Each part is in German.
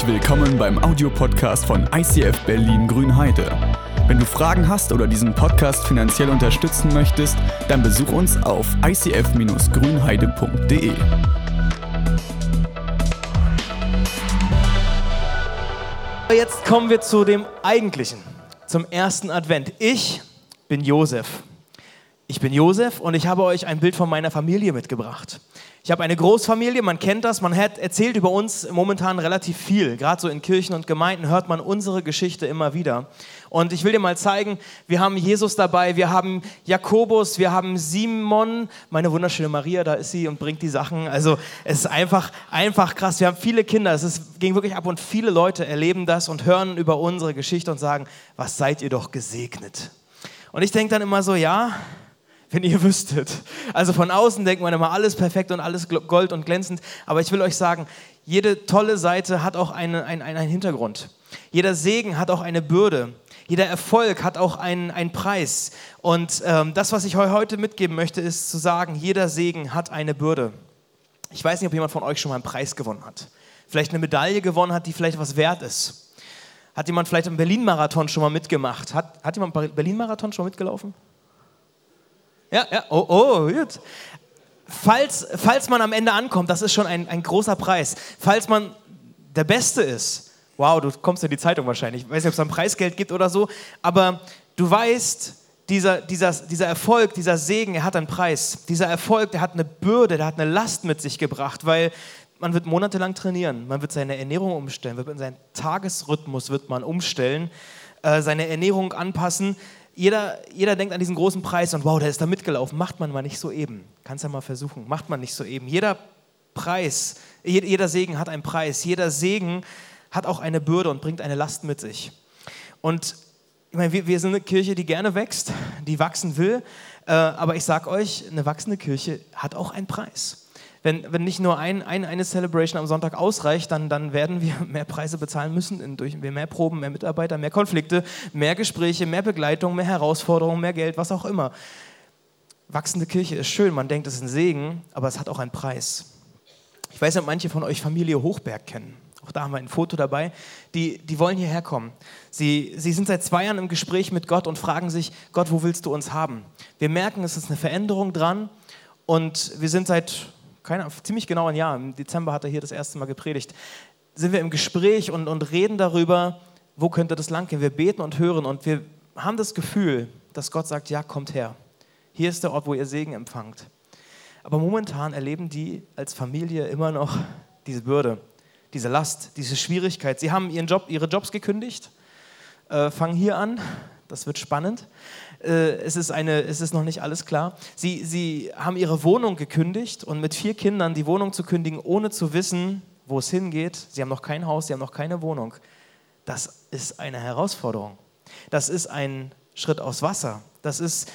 Herzlich willkommen beim Audiopodcast von ICF Berlin Grünheide. Wenn du Fragen hast oder diesen Podcast finanziell unterstützen möchtest, dann besuch uns auf icf-grünheide.de. Jetzt kommen wir zu dem Eigentlichen, zum ersten Advent. Ich bin Josef. Ich bin Josef und ich habe euch ein Bild von meiner Familie mitgebracht. Ich habe eine Großfamilie, man kennt das, man hat erzählt über uns momentan relativ viel. Gerade so in Kirchen und Gemeinden hört man unsere Geschichte immer wieder. Und ich will dir mal zeigen, wir haben Jesus dabei, wir haben Jakobus, wir haben Simon, meine wunderschöne Maria, da ist sie und bringt die Sachen. Also es ist einfach, einfach krass. Wir haben viele Kinder, es ist, ging wirklich ab und viele Leute erleben das und hören über unsere Geschichte und sagen, was seid ihr doch gesegnet. Und ich denke dann immer so, ja, wenn ihr wüsstet. Also von außen denkt man immer alles perfekt und alles gold und glänzend. Aber ich will euch sagen, jede tolle Seite hat auch eine, einen, einen Hintergrund. Jeder Segen hat auch eine Bürde. Jeder Erfolg hat auch einen, einen Preis. Und ähm, das, was ich heute mitgeben möchte, ist zu sagen, jeder Segen hat eine Bürde. Ich weiß nicht, ob jemand von euch schon mal einen Preis gewonnen hat. Vielleicht eine Medaille gewonnen hat, die vielleicht was wert ist. Hat jemand vielleicht einen Berlin-Marathon schon mal mitgemacht? Hat, hat jemand einen Berlin-Marathon schon mitgelaufen? Ja, ja, oh, oh, gut. Falls, falls man am Ende ankommt, das ist schon ein, ein großer Preis. Falls man der Beste ist, wow, du kommst in die Zeitung wahrscheinlich. Ich weiß nicht, ob es ein Preisgeld gibt oder so, aber du weißt, dieser, dieser, dieser Erfolg, dieser Segen, er hat einen Preis. Dieser Erfolg, der hat eine Bürde, der hat eine Last mit sich gebracht, weil man wird monatelang trainieren, man wird seine Ernährung umstellen, wird seinen Tagesrhythmus wird man umstellen, äh, seine Ernährung anpassen jeder, jeder denkt an diesen großen Preis und wow, der ist da mitgelaufen. Macht man mal nicht so eben. Kannst ja mal versuchen. Macht man nicht so eben. Jeder Preis, jeder Segen hat einen Preis. Jeder Segen hat auch eine Bürde und bringt eine Last mit sich. Und ich meine, wir, wir sind eine Kirche, die gerne wächst, die wachsen will. Äh, aber ich sage euch, eine wachsende Kirche hat auch einen Preis wenn, wenn nicht nur ein, ein, eine Celebration am Sonntag ausreicht, dann, dann werden wir mehr Preise bezahlen müssen, durch mehr Proben, mehr Mitarbeiter, mehr Konflikte, mehr Gespräche, mehr Begleitung, mehr Herausforderungen, mehr Geld, was auch immer. Wachsende Kirche ist schön, man denkt, es ist ein Segen, aber es hat auch einen Preis. Ich weiß nicht, ob manche von euch Familie Hochberg kennen. Auch da haben wir ein Foto dabei. Die, die wollen hierher kommen. Sie, sie sind seit zwei Jahren im Gespräch mit Gott und fragen sich, Gott, wo willst du uns haben? Wir merken, es ist eine Veränderung dran und wir sind seit keine, ziemlich genau ein Jahr, im Dezember hat er hier das erste Mal gepredigt, sind wir im Gespräch und, und reden darüber, wo könnte das lang gehen. Wir beten und hören und wir haben das Gefühl, dass Gott sagt, ja, kommt her. Hier ist der Ort, wo ihr Segen empfangt. Aber momentan erleben die als Familie immer noch diese Bürde, diese Last, diese Schwierigkeit. Sie haben ihren Job, ihre Jobs gekündigt, äh, fangen hier an, das wird spannend. Äh, es, ist eine, es ist noch nicht alles klar. Sie, sie haben ihre Wohnung gekündigt und mit vier Kindern die Wohnung zu kündigen, ohne zu wissen, wo es hingeht. Sie haben noch kein Haus, sie haben noch keine Wohnung. Das ist eine Herausforderung. Das ist ein Schritt aus Wasser. Das ist,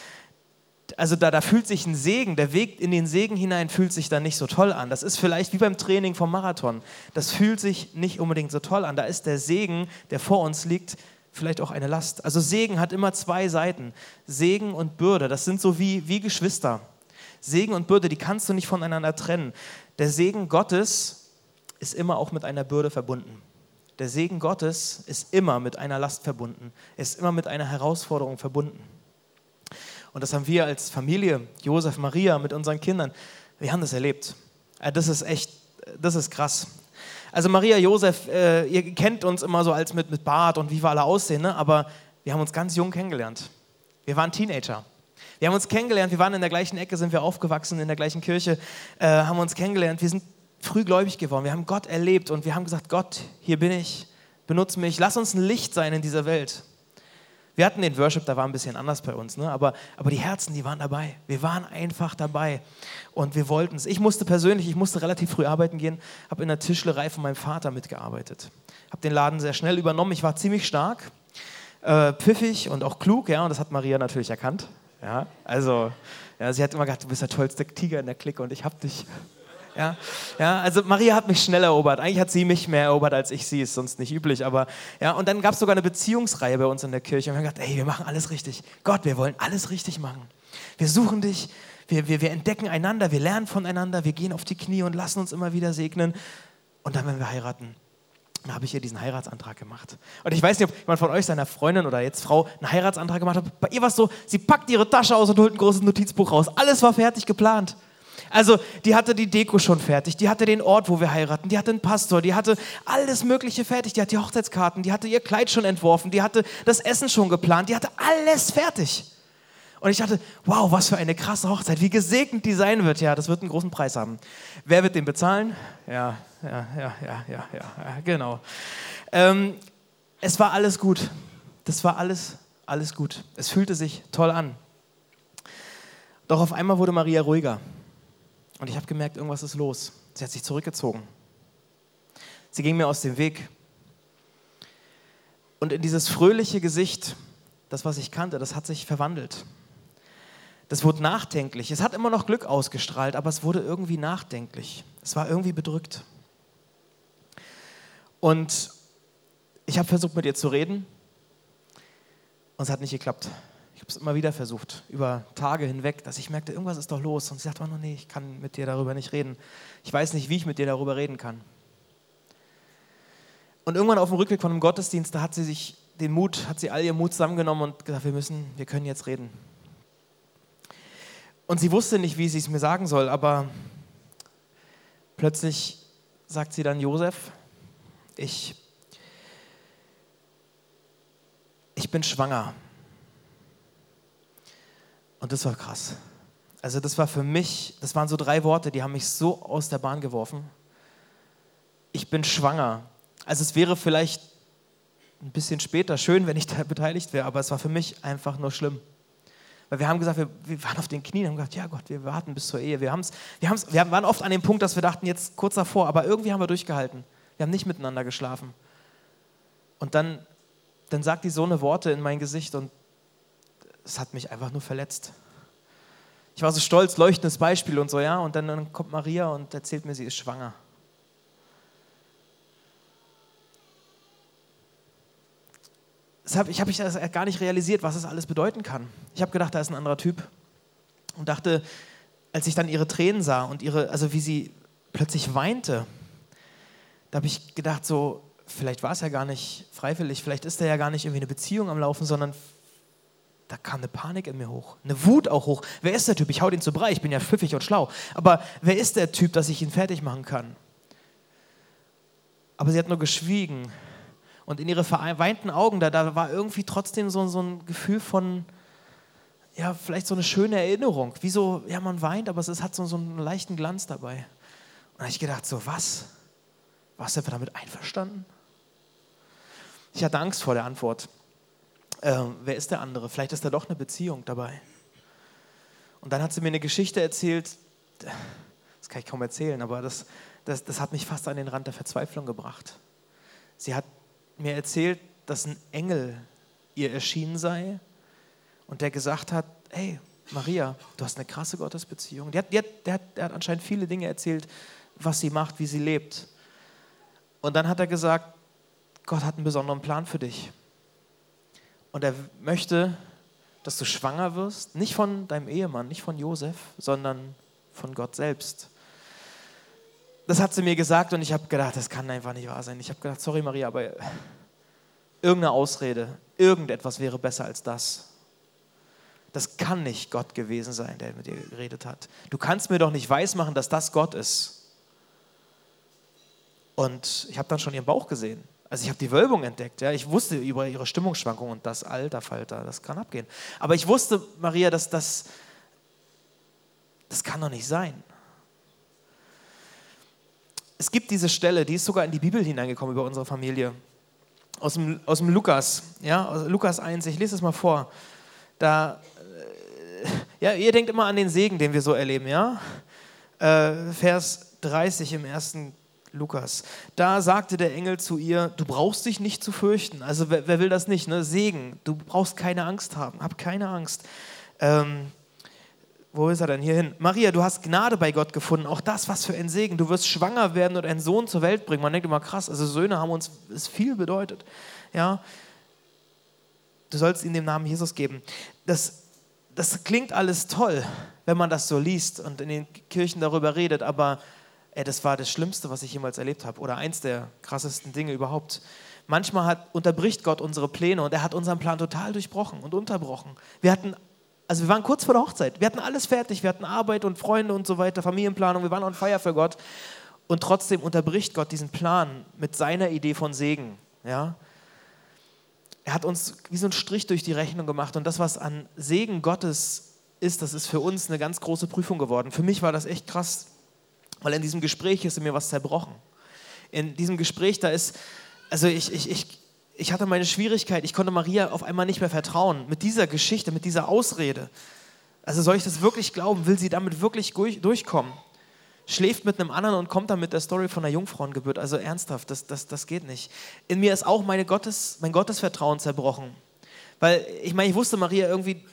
also da, da fühlt sich ein Segen, der Weg in den Segen hinein fühlt sich dann nicht so toll an. Das ist vielleicht wie beim Training vom Marathon. Das fühlt sich nicht unbedingt so toll an. Da ist der Segen, der vor uns liegt, vielleicht auch eine Last. Also Segen hat immer zwei Seiten. Segen und Bürde, das sind so wie, wie Geschwister. Segen und Bürde, die kannst du nicht voneinander trennen. Der Segen Gottes ist immer auch mit einer Bürde verbunden. Der Segen Gottes ist immer mit einer Last verbunden, ist immer mit einer Herausforderung verbunden. Und das haben wir als Familie, Josef, Maria, mit unseren Kindern, wir haben das erlebt. Äh, das ist echt, das ist krass. Also Maria, Josef, äh, ihr kennt uns immer so als mit, mit Bart und wie wir alle aussehen, ne? aber wir haben uns ganz jung kennengelernt. Wir waren Teenager. Wir haben uns kennengelernt, wir waren in der gleichen Ecke, sind wir aufgewachsen, in der gleichen Kirche, äh, haben uns kennengelernt. Wir sind frühgläubig geworden, wir haben Gott erlebt und wir haben gesagt, Gott, hier bin ich, benutze mich, lass uns ein Licht sein in dieser Welt. Wir hatten den Worship, da war ein bisschen anders bei uns, ne? aber, aber die Herzen, die waren dabei. Wir waren einfach dabei und wir wollten es. Ich musste persönlich, ich musste relativ früh arbeiten gehen, habe in der Tischlerei von meinem Vater mitgearbeitet. Habe den Laden sehr schnell übernommen. Ich war ziemlich stark, äh, pfiffig und auch klug, ja, und das hat Maria natürlich erkannt. Ja, also, ja, sie hat immer gesagt, du bist der tollste Tiger in der Clique und ich hab dich. Ja, ja, also Maria hat mich schnell erobert. Eigentlich hat sie mich mehr erobert als ich sie, ist sonst nicht üblich. Aber ja, und dann gab es sogar eine Beziehungsreihe bei uns in der Kirche. Und wir haben gesagt, ey, wir machen alles richtig. Gott, wir wollen alles richtig machen. Wir suchen dich, wir, wir, wir entdecken einander, wir lernen voneinander, wir gehen auf die Knie und lassen uns immer wieder segnen. Und dann werden wir heiraten. Da habe ich ihr diesen Heiratsantrag gemacht. Und ich weiß nicht, ob jemand von euch, seiner Freundin oder jetzt Frau, einen Heiratsantrag gemacht hat. Bei ihr war es so, sie packt ihre Tasche aus und holt ein großes Notizbuch raus. Alles war fertig geplant. Also die hatte die Deko schon fertig, die hatte den Ort, wo wir heiraten, die hatte einen Pastor, die hatte alles Mögliche fertig, die hatte die Hochzeitskarten, die hatte ihr Kleid schon entworfen, die hatte das Essen schon geplant, die hatte alles fertig. Und ich dachte, wow, was für eine krasse Hochzeit, wie gesegnet die sein wird. Ja, das wird einen großen Preis haben. Wer wird den bezahlen? Ja, ja, ja, ja, ja, ja, genau. Ähm, es war alles gut. Das war alles, alles gut. Es fühlte sich toll an. Doch auf einmal wurde Maria ruhiger. Und ich habe gemerkt, irgendwas ist los. Sie hat sich zurückgezogen. Sie ging mir aus dem Weg. Und in dieses fröhliche Gesicht, das, was ich kannte, das hat sich verwandelt das wurde nachdenklich. Es hat immer noch Glück ausgestrahlt, aber es wurde irgendwie nachdenklich. Es war irgendwie bedrückt. Und ich habe versucht, mit ihr zu reden und es hat nicht geklappt. Ich habe es immer wieder versucht, über Tage hinweg, dass ich merkte, irgendwas ist doch los. Und sie sagte, oh nee, ich kann mit dir darüber nicht reden. Ich weiß nicht, wie ich mit dir darüber reden kann. Und irgendwann auf dem Rückweg von einem Gottesdienst, da hat sie sich den Mut, hat sie all ihr Mut zusammengenommen und gesagt, wir müssen, wir können jetzt reden. Und sie wusste nicht, wie sie es mir sagen soll, aber plötzlich sagt sie dann, Josef, ich, ich bin schwanger. Und das war krass. Also das war für mich, das waren so drei Worte, die haben mich so aus der Bahn geworfen. Ich bin schwanger. Also es wäre vielleicht ein bisschen später schön, wenn ich da beteiligt wäre, aber es war für mich einfach nur schlimm. Weil wir haben gesagt, wir, wir waren auf den Knien haben gesagt, ja Gott, wir warten bis zur Ehe. Wir, haben's, wir, haben's, wir waren oft an dem Punkt, dass wir dachten, jetzt kurz davor, aber irgendwie haben wir durchgehalten. Wir haben nicht miteinander geschlafen. Und dann, dann sagt die so eine Worte in mein Gesicht und es hat mich einfach nur verletzt. Ich war so stolz, leuchtendes Beispiel und so, ja. Und dann, dann kommt Maria und erzählt mir, sie ist schwanger. ich habe ich das gar nicht realisiert, was das alles bedeuten kann. Ich habe gedacht, da ist ein anderer Typ. Und dachte, als ich dann ihre Tränen sah und ihre, also wie sie plötzlich weinte, da habe ich gedacht, so, vielleicht war es ja gar nicht freiwillig, vielleicht ist da ja gar nicht irgendwie eine Beziehung am Laufen, sondern da kam eine Panik in mir hoch, eine Wut auch hoch. Wer ist der Typ? Ich hau den zu Brei, ich bin ja pfiffig und schlau. Aber wer ist der Typ, dass ich ihn fertig machen kann? Aber sie hat nur geschwiegen und in ihre verweinten Augen, da, da war irgendwie trotzdem so, so ein Gefühl von, ja, vielleicht so eine schöne Erinnerung. Wie so, ja, man weint, aber es hat so, so einen leichten Glanz dabei. Und da habe ich gedacht, so, was? Warst du damit einverstanden? Ich hatte Angst vor der Antwort. Ähm, wer ist der andere? Vielleicht ist da doch eine Beziehung dabei. Und dann hat sie mir eine Geschichte erzählt, das kann ich kaum erzählen, aber das, das, das hat mich fast an den Rand der Verzweiflung gebracht. Sie hat mir erzählt, dass ein Engel ihr erschienen sei und der gesagt hat, hey Maria, du hast eine krasse Gottesbeziehung. Der der, der, der hat anscheinend viele Dinge erzählt, was sie macht, wie sie lebt. Und dann hat er gesagt, Gott hat einen besonderen Plan für dich. Und er möchte, dass du schwanger wirst, nicht von deinem Ehemann, nicht von Josef, sondern von Gott selbst das hat sie mir gesagt und ich habe gedacht, das kann einfach nicht wahr sein. Ich habe gedacht, sorry Maria, aber irgendeine Ausrede, irgendetwas wäre besser als das. Das kann nicht Gott gewesen sein, der mit dir geredet hat. Du kannst mir doch nicht weismachen, dass das Gott ist. Und ich habe dann schon ihren Bauch gesehen. Also ich habe die Wölbung entdeckt. Ja. Ich wusste über ihre Stimmungsschwankungen und das Alter, Falter, das kann abgehen. Aber ich wusste, Maria, dass das, das kann doch nicht sein es gibt diese Stelle, die ist sogar in die Bibel hineingekommen über unsere Familie. Aus dem, aus dem Lukas, ja, aus Lukas 1, ich lese es mal vor. Da, äh, ja, ihr denkt immer an den Segen, den wir so erleben, ja? Äh, Vers 30 im ersten Lukas. Da sagte der Engel zu ihr, du brauchst dich nicht zu fürchten. Also wer, wer will das nicht, ne? Segen, du brauchst keine Angst haben, hab keine Angst. Ähm, wo ist er denn? Hier hin. Maria, du hast Gnade bei Gott gefunden. Auch das, was für ein Segen. Du wirst schwanger werden und einen Sohn zur Welt bringen. Man denkt immer, krass, also Söhne haben uns ist viel bedeutet. Ja. Du sollst ihnen den Namen Jesus geben. Das, das klingt alles toll, wenn man das so liest und in den Kirchen darüber redet, aber ey, das war das Schlimmste, was ich jemals erlebt habe oder eins der krassesten Dinge überhaupt. Manchmal hat, unterbricht Gott unsere Pläne und er hat unseren Plan total durchbrochen und unterbrochen. Wir hatten, also wir waren kurz vor der Hochzeit, wir hatten alles fertig, wir hatten Arbeit und Freunde und so weiter, Familienplanung, wir waren on fire für Gott und trotzdem unterbricht Gott diesen Plan mit seiner Idee von Segen. Ja? Er hat uns wie so einen Strich durch die Rechnung gemacht und das, was an Segen Gottes ist, das ist für uns eine ganz große Prüfung geworden. Für mich war das echt krass, weil in diesem Gespräch ist in mir was zerbrochen. In diesem Gespräch, da ist, also ich, ich, ich, ich hatte meine Schwierigkeit, ich konnte Maria auf einmal nicht mehr vertrauen mit dieser Geschichte, mit dieser Ausrede. Also soll ich das wirklich glauben? Will sie damit wirklich durchkommen? Schläft mit einem anderen und kommt dann mit der Story von einer Jungfrauengeburt. Also ernsthaft, das, das, das geht nicht. In mir ist auch meine Gottes, mein Gottesvertrauen zerbrochen. Weil ich meine, ich wusste, Maria irgendwie,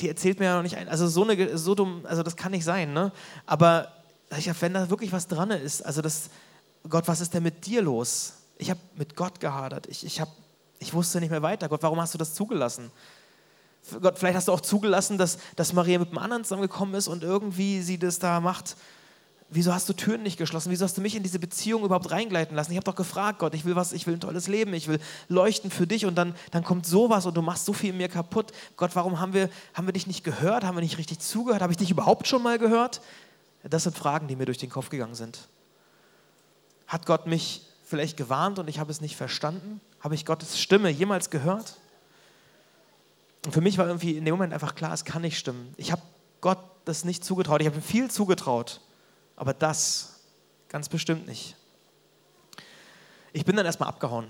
die erzählt mir ja noch nicht ein. Also so, eine, so dumm, also das kann nicht sein. Ne? Aber ich hab, wenn da wirklich was dran ist, also das, Gott, was ist denn mit dir los? Ich habe mit Gott gehadert. Ich, ich, hab, ich wusste nicht mehr weiter. Gott, warum hast du das zugelassen? Gott, vielleicht hast du auch zugelassen, dass, dass Maria mit einem anderen zusammengekommen ist und irgendwie sie das da macht. Wieso hast du Türen nicht geschlossen? Wieso hast du mich in diese Beziehung überhaupt reingleiten lassen? Ich habe doch gefragt, Gott, ich will was, ich will ein tolles Leben, ich will leuchten für dich und dann, dann kommt sowas und du machst so viel in mir kaputt. Gott, warum haben wir, haben wir dich nicht gehört? Haben wir nicht richtig zugehört? Habe ich dich überhaupt schon mal gehört? Das sind Fragen, die mir durch den Kopf gegangen sind. Hat Gott mich vielleicht gewarnt und ich habe es nicht verstanden? Habe ich Gottes Stimme jemals gehört? Und für mich war irgendwie in dem Moment einfach klar, es kann nicht stimmen. Ich habe Gott das nicht zugetraut. Ich habe ihm viel zugetraut, aber das ganz bestimmt nicht. Ich bin dann erstmal abgehauen.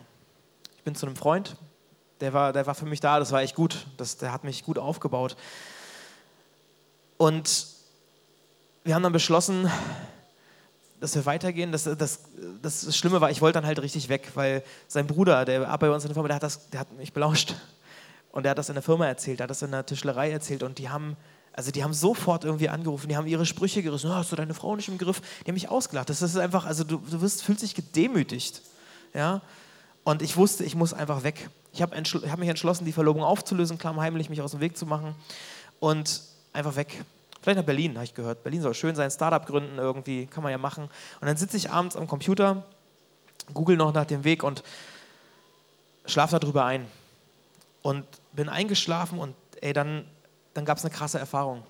Ich bin zu einem Freund, der war, der war für mich da, das war echt gut. Das, der hat mich gut aufgebaut. Und wir haben dann beschlossen, dass wir weitergehen. Das, das, das Schlimme war, ich wollte dann halt richtig weg, weil sein Bruder, der bei uns in der Firma, der hat, das, der hat mich belauscht. Und der hat das in der Firma erzählt, der hat das in der Tischlerei erzählt. Und die haben, also die haben sofort irgendwie angerufen, die haben ihre Sprüche gerissen. Oh, hast du deine Frau nicht im Griff? Die haben mich ausgelacht. Das ist einfach, also du, du wirst, fühlst dich gedemütigt. Ja? Und ich wusste, ich muss einfach weg. Ich habe hab mich entschlossen, die Verlobung aufzulösen, klammheimlich mich aus dem Weg zu machen und einfach weg. Vielleicht nach Berlin, habe ich gehört. Berlin soll schön sein, Startup gründen irgendwie, kann man ja machen. Und dann sitze ich abends am Computer, google noch nach dem Weg und schlafe darüber ein. Und bin eingeschlafen und ey, dann, dann gab es eine krasse Erfahrung.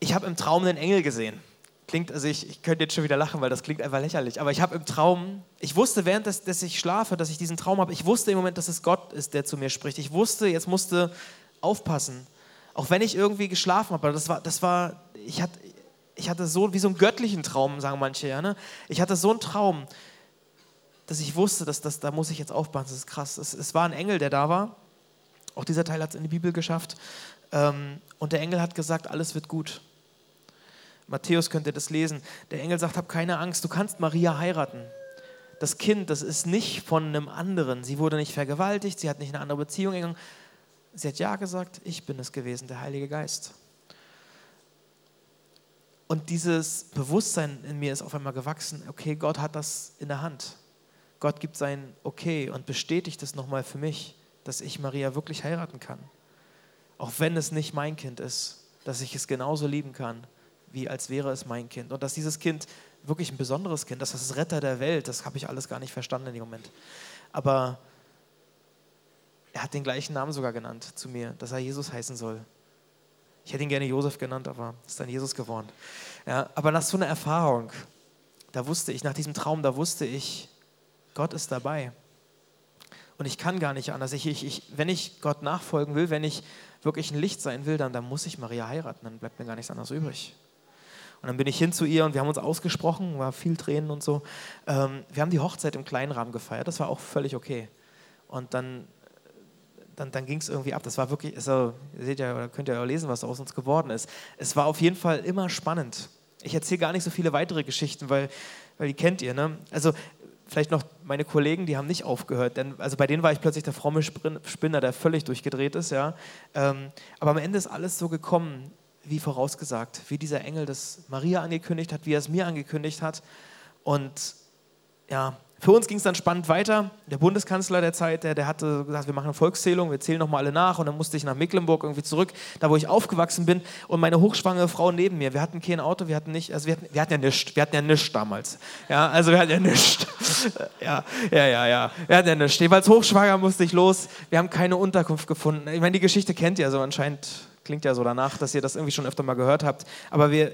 Ich habe im Traum einen Engel gesehen. Klingt, also ich, ich könnte jetzt schon wieder lachen, weil das klingt einfach lächerlich. Aber ich habe im Traum, ich wusste während des, dass ich schlafe, dass ich diesen Traum habe, ich wusste im Moment, dass es Gott ist, der zu mir spricht. Ich wusste, jetzt musste aufpassen. Auch wenn ich irgendwie geschlafen habe, das war, das war, ich hatte, ich hatte so wie so einen göttlichen Traum, sagen manche ja. Ne? Ich hatte so einen Traum, dass ich wusste, dass das, da muss ich jetzt aufpassen. Das ist krass. Es, es war ein Engel, der da war. Auch dieser Teil hat es in die Bibel geschafft. Ähm, und der Engel hat gesagt, alles wird gut. Matthäus könnt ihr das lesen. Der Engel sagt, hab keine Angst, du kannst Maria heiraten. Das Kind, das ist nicht von einem anderen. Sie wurde nicht vergewaltigt, sie hat nicht eine andere Beziehung gegangen. Sie hat Ja gesagt, ich bin es gewesen, der Heilige Geist. Und dieses Bewusstsein in mir ist auf einmal gewachsen, okay, Gott hat das in der Hand. Gott gibt sein Okay und bestätigt es nochmal für mich, dass ich Maria wirklich heiraten kann. Auch wenn es nicht mein Kind ist, dass ich es genauso lieben kann, wie als wäre es mein Kind. Und dass dieses Kind wirklich ein besonderes Kind, ist, das ist Retter der Welt, das habe ich alles gar nicht verstanden in dem Moment. Aber er hat den gleichen Namen sogar genannt zu mir, dass er Jesus heißen soll. Ich hätte ihn gerne Josef genannt, aber ist dann Jesus geworden. Ja, aber nach so einer Erfahrung, da wusste ich, nach diesem Traum, da wusste ich, Gott ist dabei. Und ich kann gar nicht anders. Ich, ich, ich, wenn ich Gott nachfolgen will, wenn ich wirklich ein Licht sein will, dann, dann muss ich Maria heiraten. Dann bleibt mir gar nichts anderes übrig. Und dann bin ich hin zu ihr und wir haben uns ausgesprochen, war viel Tränen und so. Ähm, wir haben die Hochzeit im kleinen Rahmen gefeiert, das war auch völlig okay. Und dann dann, dann ging es irgendwie ab. Das war wirklich, also, ihr seht ja, oder könnt ihr ja lesen, was aus uns geworden ist. Es war auf jeden Fall immer spannend. Ich erzähle gar nicht so viele weitere Geschichten, weil, weil die kennt ihr. Ne? Also vielleicht noch meine Kollegen, die haben nicht aufgehört, denn also bei denen war ich plötzlich der fromme Spinner, der völlig durchgedreht ist, ja. Ähm, aber am Ende ist alles so gekommen, wie vorausgesagt, wie dieser Engel das Maria angekündigt hat, wie er es mir angekündigt hat. Und ja, Für uns ging es dann spannend weiter. Der Bundeskanzler der Zeit, der, der hatte gesagt, wir machen eine Volkszählung, wir zählen nochmal alle nach. Und dann musste ich nach Mecklenburg irgendwie zurück, da wo ich aufgewachsen bin. Und meine hochschwangere Frau neben mir, wir hatten kein Auto, wir hatten nicht, also wir hatten, wir hatten ja nichts, wir hatten ja nichts damals. Ja, also wir hatten ja nichts. ja, ja, ja, ja, wir hatten ja nichts. Jeweils hochschwanger musste ich los. Wir haben keine Unterkunft gefunden. Ich meine, die Geschichte kennt ihr so anscheinend, klingt ja so danach, dass ihr das irgendwie schon öfter mal gehört habt. Aber wir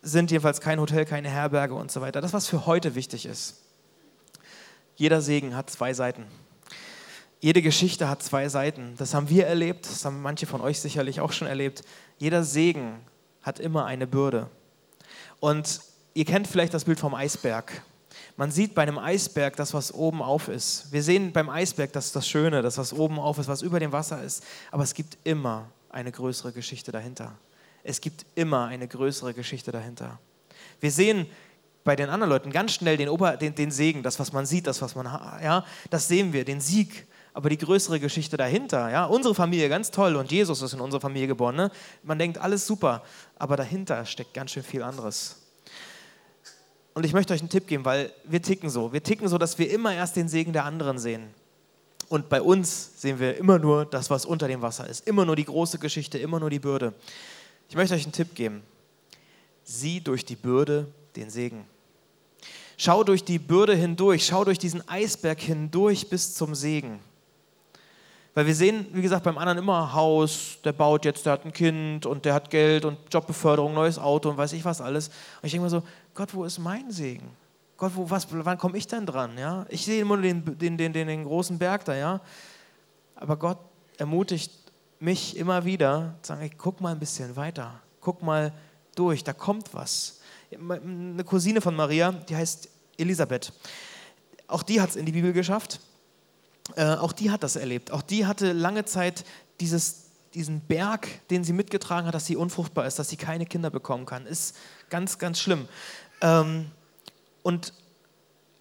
sind jedenfalls kein Hotel, keine Herberge und so weiter. Das, was für heute wichtig ist. Jeder Segen hat zwei Seiten. Jede Geschichte hat zwei Seiten. Das haben wir erlebt, das haben manche von euch sicherlich auch schon erlebt. Jeder Segen hat immer eine Bürde. Und ihr kennt vielleicht das Bild vom Eisberg. Man sieht bei einem Eisberg das, was oben auf ist. Wir sehen beim Eisberg das, das Schöne, das, was oben auf ist, was über dem Wasser ist. Aber es gibt immer eine größere Geschichte dahinter. Es gibt immer eine größere Geschichte dahinter. Wir sehen bei den anderen Leuten ganz schnell den, Ober, den, den Segen, das, was man sieht, das, was man, ja, das sehen wir, den Sieg. Aber die größere Geschichte dahinter, ja, unsere Familie ganz toll und Jesus ist in unserer Familie geboren. Ne? Man denkt, alles super, aber dahinter steckt ganz schön viel anderes. Und ich möchte euch einen Tipp geben, weil wir ticken so. Wir ticken so, dass wir immer erst den Segen der anderen sehen. Und bei uns sehen wir immer nur das, was unter dem Wasser ist. Immer nur die große Geschichte, immer nur die Bürde. Ich möchte euch einen Tipp geben. Sieh durch die Bürde den Segen. Schau durch die Bürde hindurch, schau durch diesen Eisberg hindurch bis zum Segen. Weil wir sehen, wie gesagt, beim anderen immer Haus, der baut jetzt, der hat ein Kind und der hat Geld und Jobbeförderung, neues Auto und weiß ich was alles. Und ich denke mir so, Gott, wo ist mein Segen? Gott, wo, was, wann komme ich denn dran? Ja? Ich sehe immer nur den, den, den, den, den großen Berg da, ja. Aber Gott ermutigt mich immer wieder, zu sagen, ey, guck mal ein bisschen weiter, guck mal durch, da kommt was eine Cousine von Maria, die heißt Elisabeth. Auch die hat es in die Bibel geschafft. Äh, auch die hat das erlebt. Auch die hatte lange Zeit dieses, diesen Berg, den sie mitgetragen hat, dass sie unfruchtbar ist, dass sie keine Kinder bekommen kann. Ist ganz, ganz schlimm. Ähm, und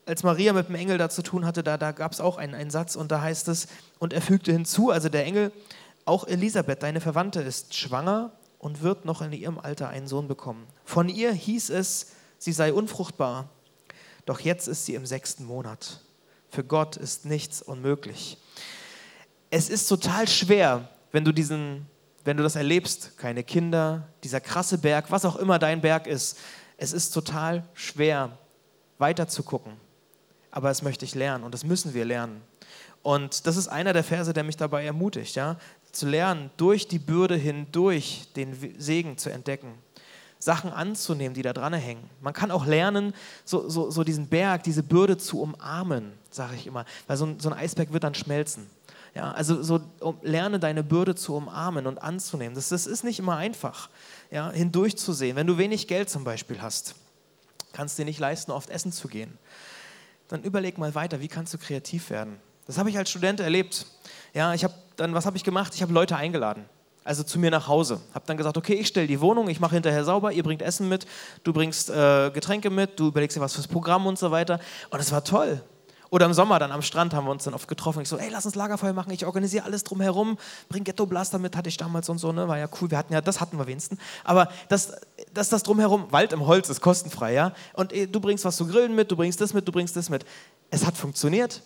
als Maria mit dem Engel da zu tun hatte, da, da gab es auch einen, einen Satz und da heißt es, und er fügte hinzu, also der Engel, auch Elisabeth, deine Verwandte, ist schwanger und wird noch in ihrem Alter einen Sohn bekommen. Von ihr hieß es, sie sei unfruchtbar, doch jetzt ist sie im sechsten Monat. Für Gott ist nichts unmöglich. Es ist total schwer, wenn du diesen, wenn du das erlebst, keine Kinder, dieser krasse Berg, was auch immer dein Berg ist. Es ist total schwer, weiter zu gucken. Aber das möchte ich lernen und das müssen wir lernen. Und das ist einer der Verse, der mich dabei ermutigt. Ja? zu lernen, durch die Bürde hindurch den Segen zu entdecken. Sachen anzunehmen, die da dran hängen. Man kann auch lernen, so, so, so diesen Berg, diese Bürde zu umarmen, sage ich immer. Weil so ein, so ein Eisberg wird dann schmelzen. Ja, also so, um, lerne deine Bürde zu umarmen und anzunehmen. Das, das ist nicht immer einfach, ja, hindurchzusehen. Wenn du wenig Geld zum Beispiel hast, kannst du dir nicht leisten, oft essen zu gehen. Dann überleg mal weiter, wie kannst du kreativ werden? Das habe ich als Student erlebt. Ja, ich habe dann, was habe ich gemacht? Ich habe Leute eingeladen. Also zu mir nach Hause. Habe dann gesagt, okay, ich stelle die Wohnung, ich mache hinterher sauber, ihr bringt Essen mit, du bringst äh, Getränke mit, du überlegst dir was fürs Programm und so weiter. Und es war toll. Oder im Sommer dann am Strand haben wir uns dann oft getroffen. Ich so, ey, lass uns Lagerfeuer machen, ich organisiere alles drumherum, bring Ghetto Blaster mit, hatte ich damals und so, ne, war ja cool. Wir hatten ja, das hatten wir wenigstens. Aber das, das, das drumherum, Wald im Holz ist kostenfrei, ja. Und ey, du bringst was zu grillen mit, du bringst das mit, du bringst das mit. Es hat funktioniert.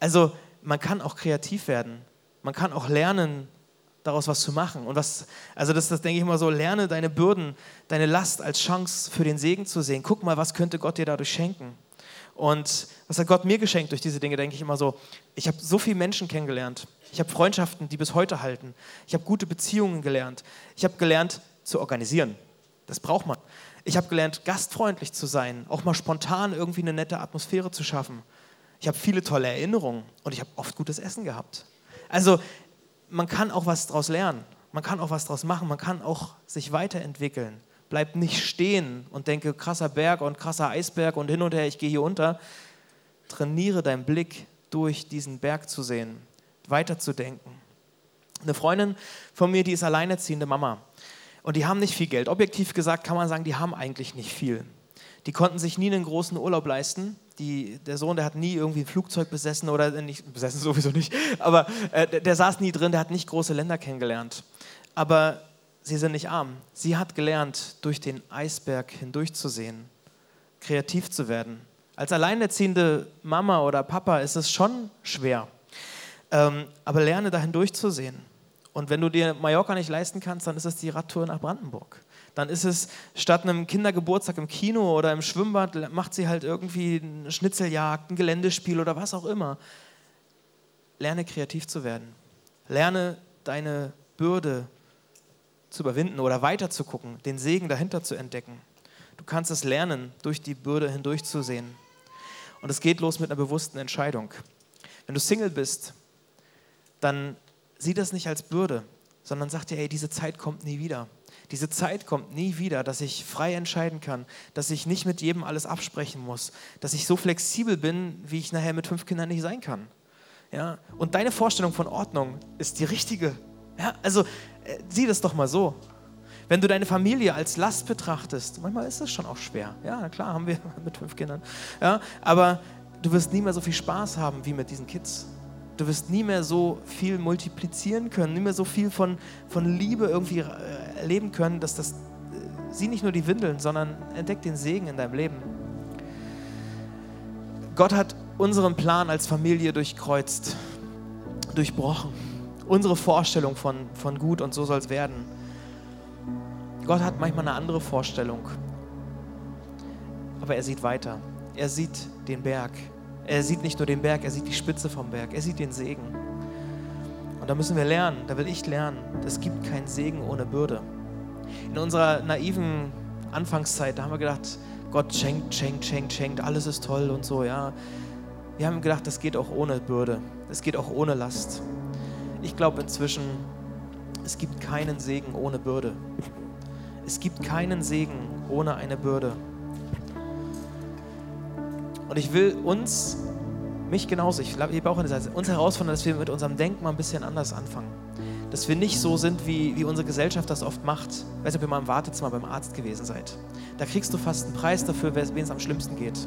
Also man kann auch kreativ werden. Man kann auch lernen, daraus was zu machen. Und was, also das, das denke ich immer so, lerne deine Bürden, deine Last als Chance für den Segen zu sehen. Guck mal, was könnte Gott dir dadurch schenken. Und was hat Gott mir geschenkt durch diese Dinge, denke ich immer so. Ich habe so viele Menschen kennengelernt. Ich habe Freundschaften, die bis heute halten. Ich habe gute Beziehungen gelernt. Ich habe gelernt zu organisieren. Das braucht man. Ich habe gelernt, gastfreundlich zu sein, auch mal spontan irgendwie eine nette Atmosphäre zu schaffen. Ich habe viele tolle Erinnerungen und ich habe oft gutes Essen gehabt. Also man kann auch was daraus lernen. Man kann auch was daraus machen. Man kann auch sich weiterentwickeln. Bleib nicht stehen und denke, krasser Berg und krasser Eisberg und hin und her, ich gehe hier unter. Trainiere deinen Blick durch diesen Berg zu sehen, weiterzudenken. Eine Freundin von mir, die ist alleinerziehende Mama. Und die haben nicht viel Geld. Objektiv gesagt kann man sagen, die haben eigentlich nicht viel. Die konnten sich nie einen großen Urlaub leisten die, der Sohn, der hat nie irgendwie ein Flugzeug besessen oder äh, nicht, besessen sowieso nicht, aber äh, der, der saß nie drin, der hat nicht große Länder kennengelernt. Aber sie sind nicht arm. Sie hat gelernt, durch den Eisberg hindurchzusehen, kreativ zu werden, Als alleinerziehende Mama oder Papa ist es schon schwer. Ähm, aber lerne dahin durchzusehen. Und wenn du dir Mallorca nicht leisten kannst, dann ist es die Radtour nach Brandenburg. Dann ist es statt einem Kindergeburtstag im Kino oder im Schwimmbad, macht sie halt irgendwie eine Schnitzeljagd, ein Geländespiel oder was auch immer. Lerne kreativ zu werden. Lerne deine Bürde zu überwinden oder weiterzugucken, den Segen dahinter zu entdecken. Du kannst es lernen, durch die Bürde hindurchzusehen. Und es geht los mit einer bewussten Entscheidung. Wenn du Single bist, dann sieh das nicht als Bürde, sondern sag dir, ey, diese Zeit kommt nie wieder. Diese Zeit kommt nie wieder, dass ich frei entscheiden kann, dass ich nicht mit jedem alles absprechen muss, dass ich so flexibel bin, wie ich nachher mit fünf Kindern nicht sein kann. Ja? Und deine Vorstellung von Ordnung ist die richtige. Ja? Also äh, sieh das doch mal so. Wenn du deine Familie als Last betrachtest, manchmal ist es schon auch schwer. Ja, klar, haben wir mit fünf Kindern. Ja, aber du wirst nie mehr so viel Spaß haben wie mit diesen Kids. Du wirst nie mehr so viel multiplizieren können, nie mehr so viel von, von Liebe irgendwie äh, erleben können, dass das, äh, sieh nicht nur die Windeln, sondern entdeck den Segen in deinem Leben. Gott hat unseren Plan als Familie durchkreuzt, durchbrochen. Unsere Vorstellung von, von gut und so soll es werden. Gott hat manchmal eine andere Vorstellung, aber er sieht weiter. Er sieht den Berg. Er sieht nicht nur den Berg, er sieht die Spitze vom Berg. Er sieht den Segen. Und da müssen wir lernen, da will ich lernen, es gibt keinen Segen ohne Bürde. In unserer naiven Anfangszeit, da haben wir gedacht, Gott schenkt, schenkt, schenkt, schenkt, alles ist toll und so, ja. Wir haben gedacht, das geht auch ohne Bürde, es geht auch ohne Last. Ich glaube inzwischen, es gibt keinen Segen ohne Bürde. Es gibt keinen Segen ohne eine Bürde. Und ich will uns, mich genauso, ich gebe auch an der Seite, uns herausfordern, dass wir mit unserem Denken mal ein bisschen anders anfangen. Dass wir nicht so sind, wie, wie unsere Gesellschaft das oft macht. Ich weiß nicht, ob ihr mal im Wartezimmer beim Arzt gewesen seid. Da kriegst du fast einen Preis dafür, wen es am schlimmsten geht.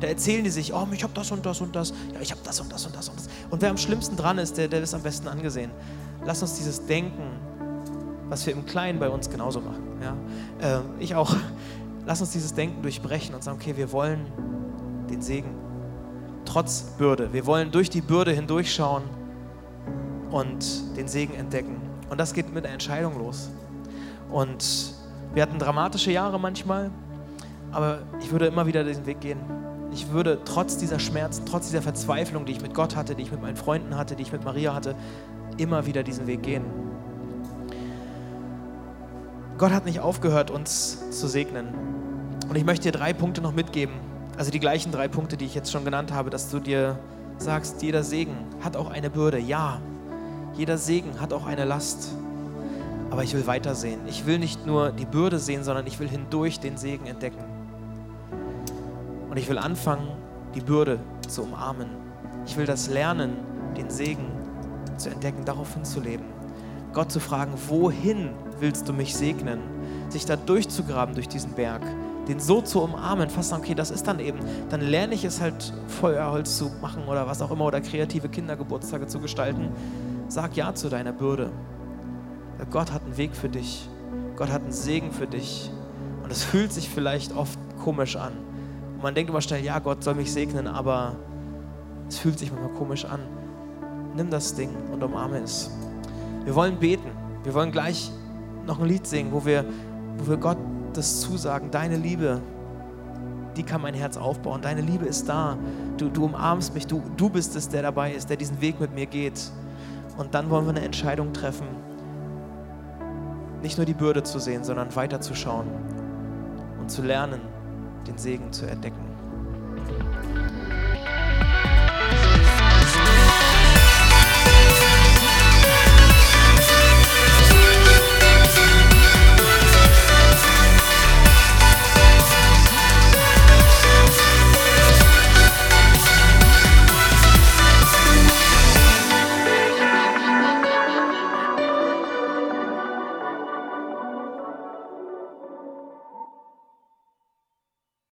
Da erzählen die sich, oh, ich habe das und das und das, ja, ich habe das und das und das und das. Und wer am schlimmsten dran ist, der, der ist am besten angesehen. Lass uns dieses Denken was wir im Kleinen bei uns genauso machen. Ja? Äh, ich auch. Lass uns dieses Denken durchbrechen und sagen, okay, wir wollen den Segen. Trotz Bürde. Wir wollen durch die Bürde hindurchschauen und den Segen entdecken. Und das geht mit einer Entscheidung los. Und wir hatten dramatische Jahre manchmal, aber ich würde immer wieder diesen Weg gehen. Ich würde trotz dieser Schmerzen, trotz dieser Verzweiflung, die ich mit Gott hatte, die ich mit meinen Freunden hatte, die ich mit Maria hatte, immer wieder diesen Weg gehen. Gott hat nicht aufgehört, uns zu segnen. Und ich möchte dir drei Punkte noch mitgeben. Also die gleichen drei Punkte, die ich jetzt schon genannt habe, dass du dir sagst, jeder Segen hat auch eine Bürde. Ja, jeder Segen hat auch eine Last. Aber ich will weitersehen. Ich will nicht nur die Bürde sehen, sondern ich will hindurch den Segen entdecken. Und ich will anfangen, die Bürde zu umarmen. Ich will das lernen, den Segen zu entdecken, darauf hinzuleben. Gott zu fragen, wohin willst du mich segnen? Sich da durchzugraben durch diesen Berg, den so zu umarmen, fast sagen, okay, das ist dann eben, dann lerne ich es halt, Feuerholz zu machen oder was auch immer oder kreative Kindergeburtstage zu gestalten. Sag ja zu deiner Bürde. Gott hat einen Weg für dich. Gott hat einen Segen für dich. Und es fühlt sich vielleicht oft komisch an. Und man denkt immer schnell, ja, Gott soll mich segnen, aber es fühlt sich manchmal komisch an. Nimm das Ding und umarme es. Wir wollen beten. Wir wollen gleich noch ein Lied singen, wo wir, wo wir Gott das zusagen. Deine Liebe, die kann mein Herz aufbauen. Deine Liebe ist da. Du, du umarmst mich. Du, du bist es, der dabei ist, der diesen Weg mit mir geht. Und dann wollen wir eine Entscheidung treffen. Nicht nur die Bürde zu sehen, sondern weiterzuschauen und zu lernen, den Segen zu entdecken.